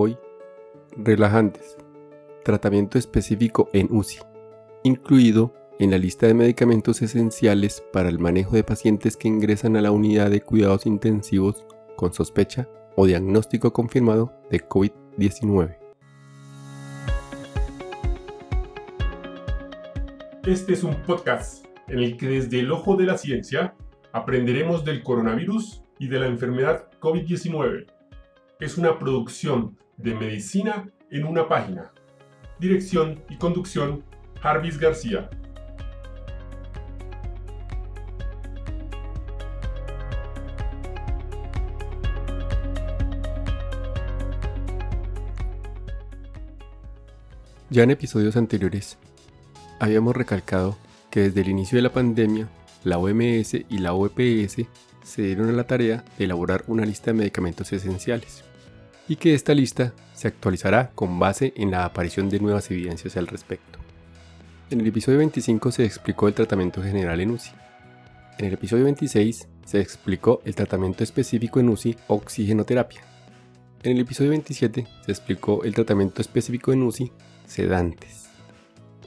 Hoy, relajantes, tratamiento específico en UCI, incluido en la lista de medicamentos esenciales para el manejo de pacientes que ingresan a la unidad de cuidados intensivos con sospecha o diagnóstico confirmado de COVID-19. Este es un podcast en el que desde el ojo de la ciencia aprenderemos del coronavirus y de la enfermedad COVID-19. Es una producción de medicina en una página. Dirección y conducción, Jarvis García. Ya en episodios anteriores habíamos recalcado que desde el inicio de la pandemia, la OMS y la OPS se dieron a la tarea de elaborar una lista de medicamentos esenciales y que esta lista se actualizará con base en la aparición de nuevas evidencias al respecto. En el episodio 25 se explicó el tratamiento general en UCI. En el episodio 26 se explicó el tratamiento específico en UCI oxigenoterapia. En el episodio 27 se explicó el tratamiento específico en UCI sedantes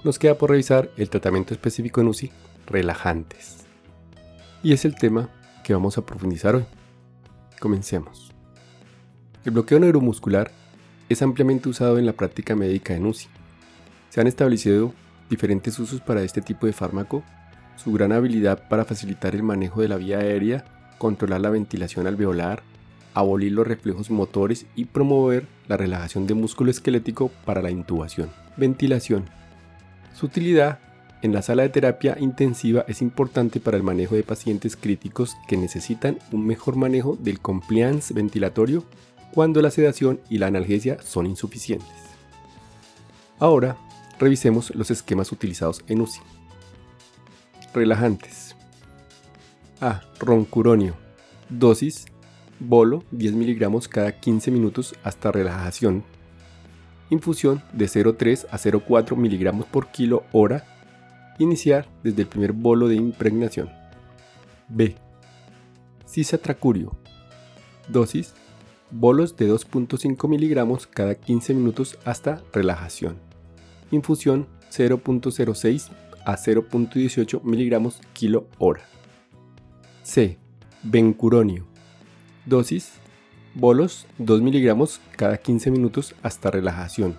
nos queda por revisar el tratamiento específico en UCI, relajantes. Y es el tema que vamos a profundizar hoy. Comencemos. El bloqueo neuromuscular es ampliamente usado en la práctica médica en UCI. Se han establecido diferentes usos para este tipo de fármaco, su gran habilidad para facilitar el manejo de la vía aérea, controlar la ventilación alveolar, abolir los reflejos motores y promover la relajación de músculo esquelético para la intubación. Ventilación su utilidad en la sala de terapia intensiva es importante para el manejo de pacientes críticos que necesitan un mejor manejo del compliance ventilatorio cuando la sedación y la analgesia son insuficientes. Ahora, revisemos los esquemas utilizados en UCI. Relajantes. A. Roncuronio. Dosis. Bolo 10 mg cada 15 minutos hasta relajación Infusión de 0,3 a 0,4 miligramos por kilo hora. Iniciar desde el primer bolo de impregnación. B. Cisatracurio. Dosis. Bolos de 2.5 miligramos cada 15 minutos hasta relajación. Infusión 0.06 a 0.18 miligramos kilo hora. C. Bencuronio. Dosis Bolos 2 miligramos cada 15 minutos hasta relajación.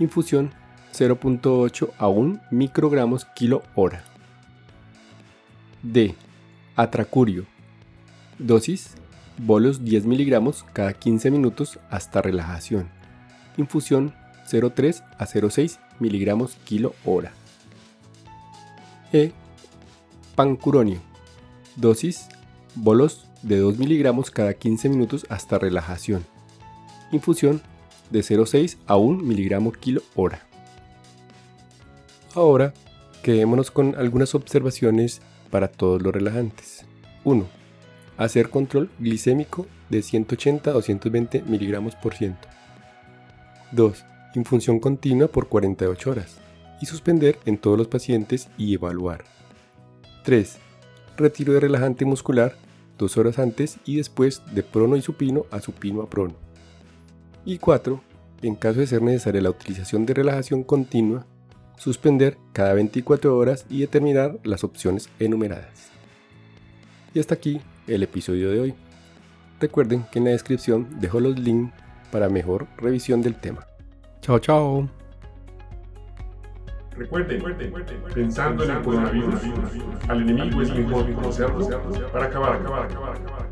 Infusión 0.8 a 1 microgramos kilo hora. D. Atracurio. Dosis. Bolos 10 miligramos cada 15 minutos hasta relajación. Infusión 0.3 a 0.6 miligramos kilo hora. E. Pancuronio. Dosis. Bolos de 2 miligramos cada 15 minutos hasta relajación. Infusión de 0,6 a 1 miligramo kilo hora. Ahora, quedémonos con algunas observaciones para todos los relajantes. 1. Hacer control glicémico de 180 a 220 miligramos por ciento. 2. Infunción continua por 48 horas y suspender en todos los pacientes y evaluar. 3. Retiro de relajante muscular dos horas antes y después de prono y supino a supino a prono. Y 4. En caso de ser necesaria la utilización de relajación continua, suspender cada 24 horas y determinar las opciones enumeradas. Y hasta aquí el episodio de hoy. Recuerden que en la descripción dejo los links para mejor revisión del tema. Chao, chao. Recuerden, pensando en el coronavirus, al enemigo es mejor conocerlo para acabar, acabar, acabar, acabar.